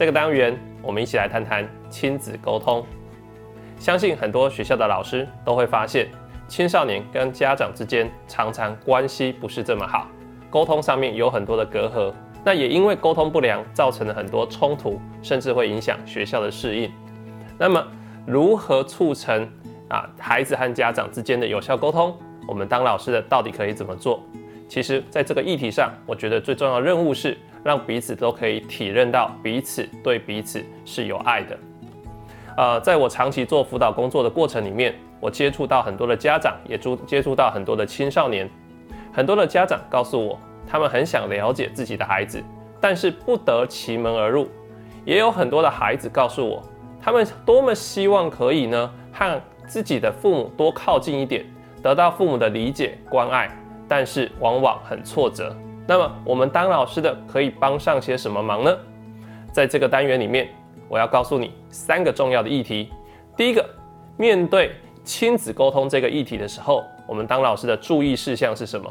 这个单元，我们一起来谈谈亲子沟通。相信很多学校的老师都会发现，青少年跟家长之间常常关系不是这么好，沟通上面有很多的隔阂。那也因为沟通不良，造成了很多冲突，甚至会影响学校的适应。那么，如何促成啊孩子和家长之间的有效沟通？我们当老师的到底可以怎么做？其实，在这个议题上，我觉得最重要的任务是让彼此都可以体认到彼此对彼此是有爱的。呃，在我长期做辅导工作的过程里面，我接触到很多的家长，也接接触到很多的青少年，很多的家长告诉我。他们很想了解自己的孩子，但是不得其门而入。也有很多的孩子告诉我，他们多么希望可以呢，和自己的父母多靠近一点，得到父母的理解关爱，但是往往很挫折。那么，我们当老师的可以帮上些什么忙呢？在这个单元里面，我要告诉你三个重要的议题。第一个，面对亲子沟通这个议题的时候，我们当老师的注意事项是什么？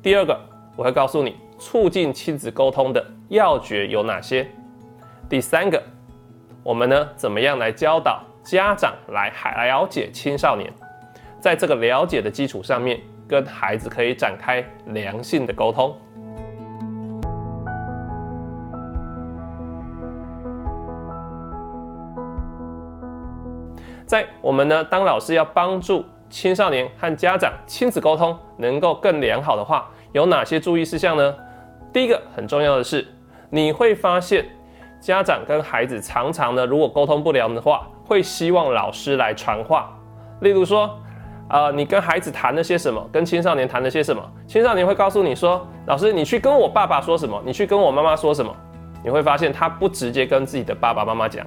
第二个。我会告诉你，促进亲子沟通的要诀有哪些。第三个，我们呢怎么样来教导家长来还了解青少年，在这个了解的基础上面，跟孩子可以展开良性的沟通。在我们呢当老师要帮助青少年和家长亲子沟通能够更良好的话。有哪些注意事项呢？第一个很重要的是，你会发现家长跟孩子常常呢，如果沟通不良的话，会希望老师来传话。例如说，呃，你跟孩子谈了些什么，跟青少年谈了些什么，青少年会告诉你说，老师，你去跟我爸爸说什么，你去跟我妈妈说什么。你会发现他不直接跟自己的爸爸妈妈讲。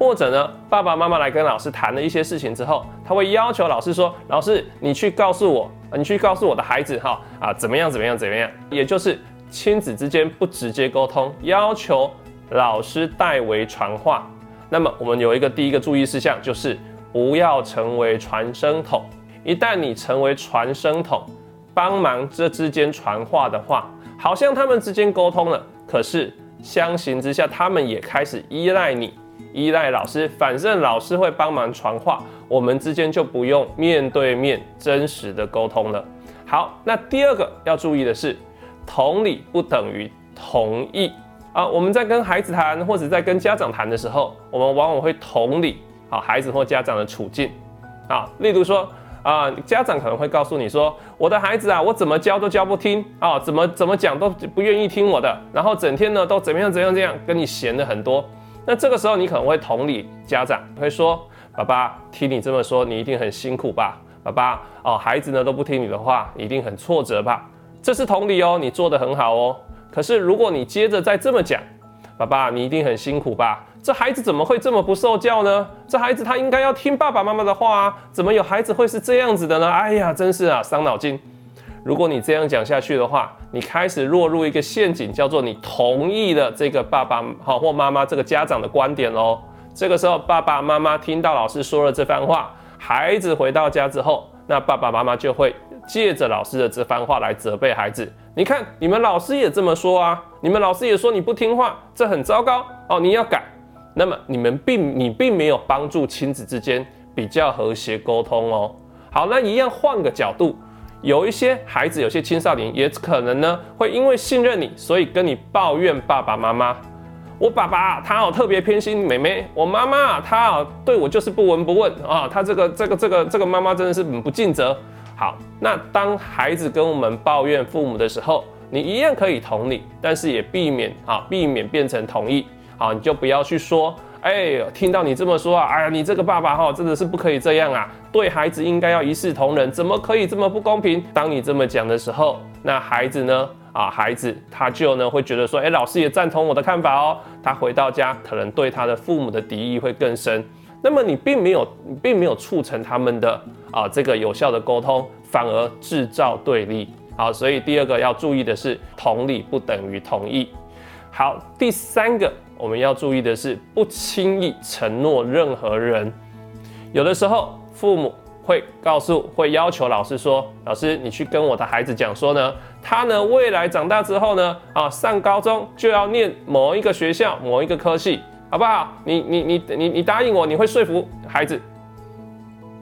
或者呢，爸爸妈妈来跟老师谈了一些事情之后，他会要求老师说：“老师，你去告诉我，你去告诉我的孩子，哈啊，怎么样，怎么样，怎么样？”也就是亲子之间不直接沟通，要求老师代为传话。那么我们有一个第一个注意事项，就是不要成为传声筒。一旦你成为传声筒，帮忙这之间传话的话，好像他们之间沟通了，可是相形之下，他们也开始依赖你。依赖老师，反正老师会帮忙传话，我们之间就不用面对面真实的沟通了。好，那第二个要注意的是，同理不等于同意啊。我们在跟孩子谈或者在跟家长谈的时候，我们往往会同理好孩子或家长的处境啊。例如说啊，家长可能会告诉你说，我的孩子啊，我怎么教都教不听啊，怎么怎么讲都不愿意听我的，然后整天呢都怎么样怎样怎样跟你闲的很多。那这个时候，你可能会同理家长，会说：“爸爸，听你这么说，你一定很辛苦吧？爸爸，哦，孩子呢都不听你的话，一定很挫折吧？这是同理哦，你做的很好哦。可是如果你接着再这么讲，爸爸，你一定很辛苦吧？这孩子怎么会这么不受教呢？这孩子他应该要听爸爸妈妈的话啊，怎么有孩子会是这样子的呢？哎呀，真是啊，伤脑筋。”如果你这样讲下去的话，你开始落入一个陷阱，叫做你同意了这个爸爸好或妈妈这个家长的观点喽。这个时候，爸爸妈妈听到老师说了这番话，孩子回到家之后，那爸爸妈妈就会借着老师的这番话来责备孩子。你看，你们老师也这么说啊，你们老师也说你不听话，这很糟糕哦，你要改。那么你们并你并没有帮助亲子之间比较和谐沟通哦。好，那一样换个角度。有一些孩子，有些青少年也可能呢，会因为信任你，所以跟你抱怨爸爸妈妈。我爸爸他哦特别偏心妹妹，我妈妈她哦对我就是不闻不问啊，他这个这个这个这个妈妈真的是很不尽责。好，那当孩子跟我们抱怨父母的时候，你一样可以同理，但是也避免啊，避免变成同意。好，你就不要去说。哎，听到你这么说啊，哎呀，你这个爸爸哈，真的是不可以这样啊！对孩子应该要一视同仁，怎么可以这么不公平？当你这么讲的时候，那孩子呢？啊，孩子他就呢会觉得说，哎，老师也赞同我的看法哦。他回到家可能对他的父母的敌意会更深。那么你并没有，并没有促成他们的啊这个有效的沟通，反而制造对立。好，所以第二个要注意的是，同理不等于同意。好，第三个。我们要注意的是，不轻易承诺任何人。有的时候，父母会告诉、会要求老师说：“老师，你去跟我的孩子讲说呢，他呢未来长大之后呢，啊，上高中就要念某一个学校、某一个科系，好不好？你、你、你、你、你答应我，你会说服孩子。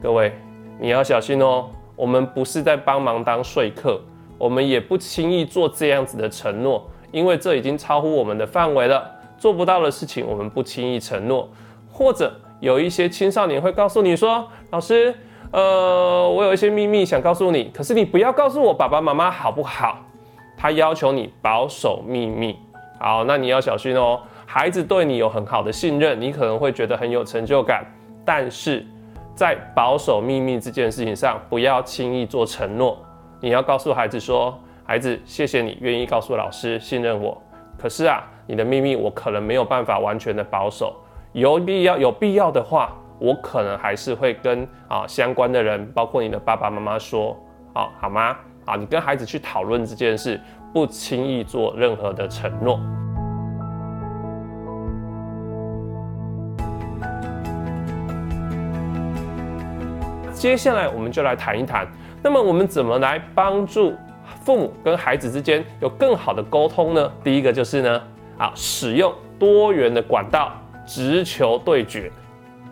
各位，你要小心哦，我们不是在帮忙当说客，我们也不轻易做这样子的承诺，因为这已经超乎我们的范围了。做不到的事情，我们不轻易承诺，或者有一些青少年会告诉你说：“老师。”呃，我有一些秘密想告诉你，可是你不要告诉我爸爸妈妈好不好？他要求你保守秘密。好，那你要小心哦。孩子对你有很好的信任，你可能会觉得很有成就感，但是在保守秘密这件事情上，不要轻易做承诺。你要告诉孩子说：“孩子，谢谢你愿意告诉老师，信任我。可是啊，你的秘密我可能没有办法完全的保守，有必要有必要的话。”我可能还是会跟啊相关的人，包括你的爸爸妈妈说，好好吗？啊，你跟孩子去讨论这件事，不轻易做任何的承诺。接下来我们就来谈一谈，那么我们怎么来帮助父母跟孩子之间有更好的沟通呢？第一个就是呢，啊，使用多元的管道，直球对决。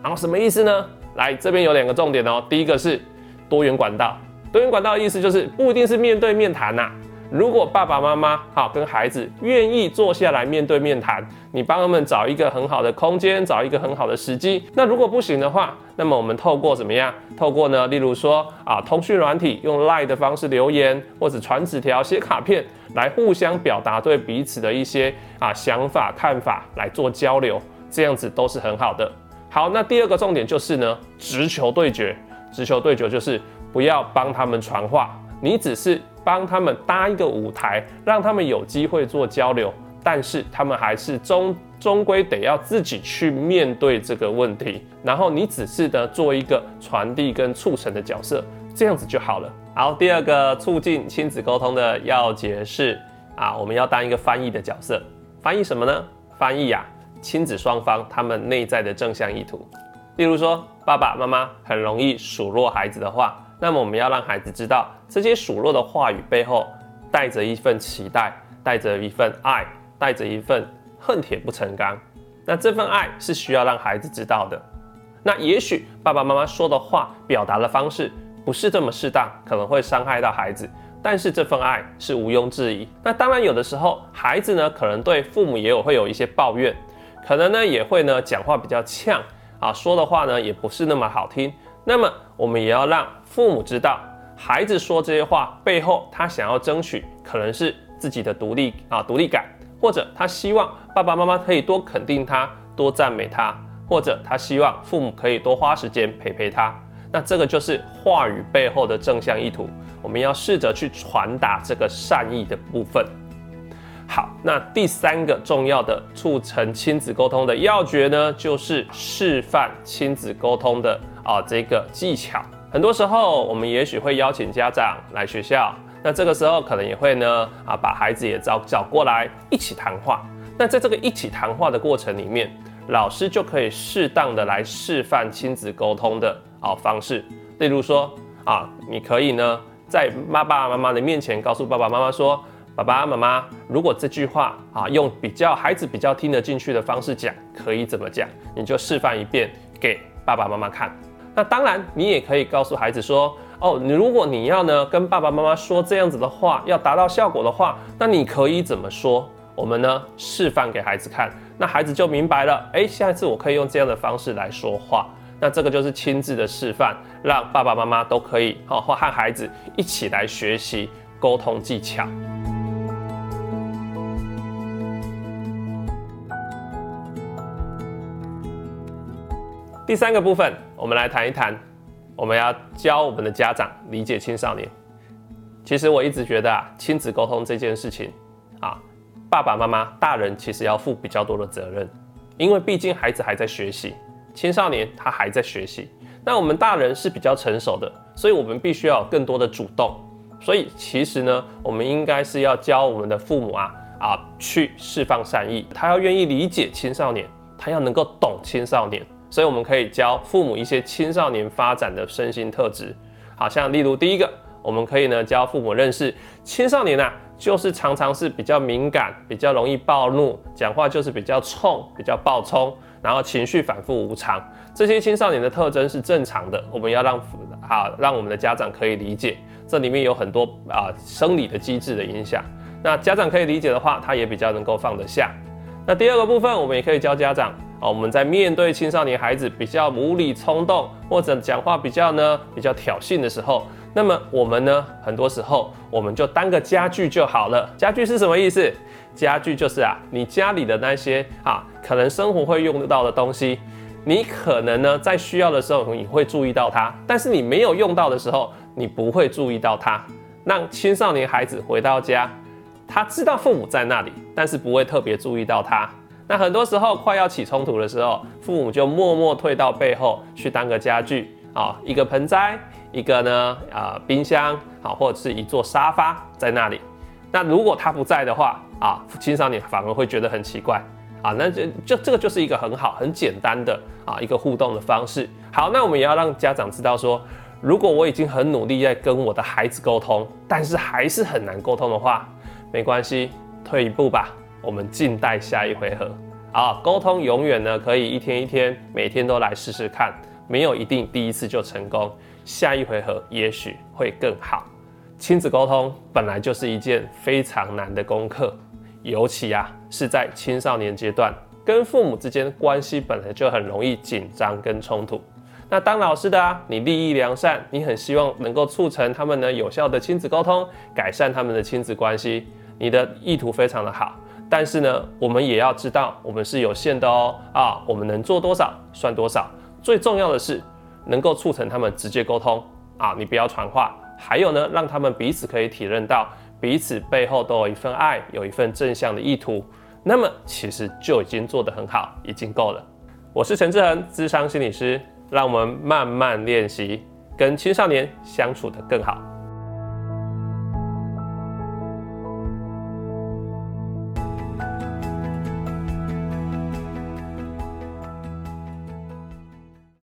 然后什么意思呢？来这边有两个重点哦。第一个是多元管道，多元管道的意思就是不一定是面对面谈呐。如果爸爸妈妈好跟孩子愿意坐下来面对面谈，你帮他们找一个很好的空间，找一个很好的时机。那如果不行的话，那么我们透过怎么样？透过呢？例如说啊，通讯软体用 Line 的方式留言，或者传纸条、写卡片，来互相表达对彼此的一些啊想法、看法来做交流，这样子都是很好的。好，那第二个重点就是呢，直球对决。直球对决就是不要帮他们传话，你只是帮他们搭一个舞台，让他们有机会做交流。但是他们还是终终归得要自己去面对这个问题。然后你只是呢做一个传递跟促成的角色，这样子就好了。好，第二个促进亲子沟通的要诀是啊，我们要当一个翻译的角色。翻译什么呢？翻译呀。亲子双方他们内在的正向意图，例如说爸爸妈妈很容易数落孩子的话，那么我们要让孩子知道这些数落的话语背后带着一份期待，带着一份爱，带着一份恨铁不成钢。那这份爱是需要让孩子知道的。那也许爸爸妈妈说的话表达的方式不是这么适当，可能会伤害到孩子，但是这份爱是毋庸置疑。那当然有的时候孩子呢，可能对父母也有会有一些抱怨。可能呢也会呢讲话比较呛啊，说的话呢也不是那么好听。那么我们也要让父母知道，孩子说这些话背后，他想要争取可能是自己的独立啊独立感，或者他希望爸爸妈妈可以多肯定他，多赞美他，或者他希望父母可以多花时间陪陪他。那这个就是话语背后的正向意图，我们要试着去传达这个善意的部分。好，那第三个重要的促成亲子沟通的要诀呢，就是示范亲子沟通的啊这个技巧。很多时候，我们也许会邀请家长来学校，那这个时候可能也会呢啊把孩子也找找过来一起谈话。那在这个一起谈话的过程里面，老师就可以适当的来示范亲子沟通的啊方式。例如说啊，你可以呢在爸爸妈妈的面前告诉爸爸妈妈说。爸爸妈妈，如果这句话啊用比较孩子比较听得进去的方式讲，可以怎么讲？你就示范一遍给爸爸妈妈看。那当然，你也可以告诉孩子说：哦，你如果你要呢跟爸爸妈妈说这样子的话，要达到效果的话，那你可以怎么说？我们呢示范给孩子看，那孩子就明白了。哎，下一次我可以用这样的方式来说话。那这个就是亲自的示范，让爸爸妈妈都可以好和孩子一起来学习沟通技巧。第三个部分，我们来谈一谈，我们要教我们的家长理解青少年。其实我一直觉得啊，亲子沟通这件事情啊，爸爸妈妈、大人其实要负比较多的责任，因为毕竟孩子还在学习，青少年他还在学习。那我们大人是比较成熟的，所以我们必须要有更多的主动。所以其实呢，我们应该是要教我们的父母啊啊去释放善意，他要愿意理解青少年，他要能够懂青少年。所以我们可以教父母一些青少年发展的身心特质。好像例如第一个，我们可以呢教父母认识青少年啊，就是常常是比较敏感，比较容易暴怒，讲话就是比较冲，比较暴冲，然后情绪反复无常。这些青少年的特征是正常的，我们要让啊让我们的家长可以理解，这里面有很多啊生理的机制的影响。那家长可以理解的话，他也比较能够放得下。那第二个部分，我们也可以教家长啊，我们在面对青少年孩子比较无理冲动或者讲话比较呢比较挑衅的时候，那么我们呢很多时候我们就当个家具就好了。家具是什么意思？家具就是啊，你家里的那些啊，可能生活会用得到的东西，你可能呢在需要的时候你会注意到它，但是你没有用到的时候，你不会注意到它。让青少年孩子回到家。他知道父母在那里，但是不会特别注意到他。那很多时候快要起冲突的时候，父母就默默退到背后去当个家具啊，一个盆栽，一个呢啊冰箱啊，或者是一座沙发在那里。那如果他不在的话啊，青少年反而会觉得很奇怪啊。那就就这个就是一个很好很简单的啊一个互动的方式。好，那我们也要让家长知道说，如果我已经很努力在跟我的孩子沟通，但是还是很难沟通的话。没关系，退一步吧，我们静待下一回合。啊，沟通永远呢可以一天一天，每天都来试试看，没有一定第一次就成功，下一回合也许会更好。亲子沟通本来就是一件非常难的功课，尤其啊是在青少年阶段，跟父母之间关系本来就很容易紧张跟冲突。那当老师的啊，你利益良善，你很希望能够促成他们呢有效的亲子沟通，改善他们的亲子关系，你的意图非常的好。但是呢，我们也要知道，我们是有限的哦啊，我们能做多少算多少。最重要的是能够促成他们直接沟通啊，你不要传话。还有呢，让他们彼此可以体认到彼此背后都有一份爱，有一份正向的意图，那么其实就已经做得很好，已经够了。我是陈志恒，智商心理师。让我们慢慢练习，跟青少年相处得更好。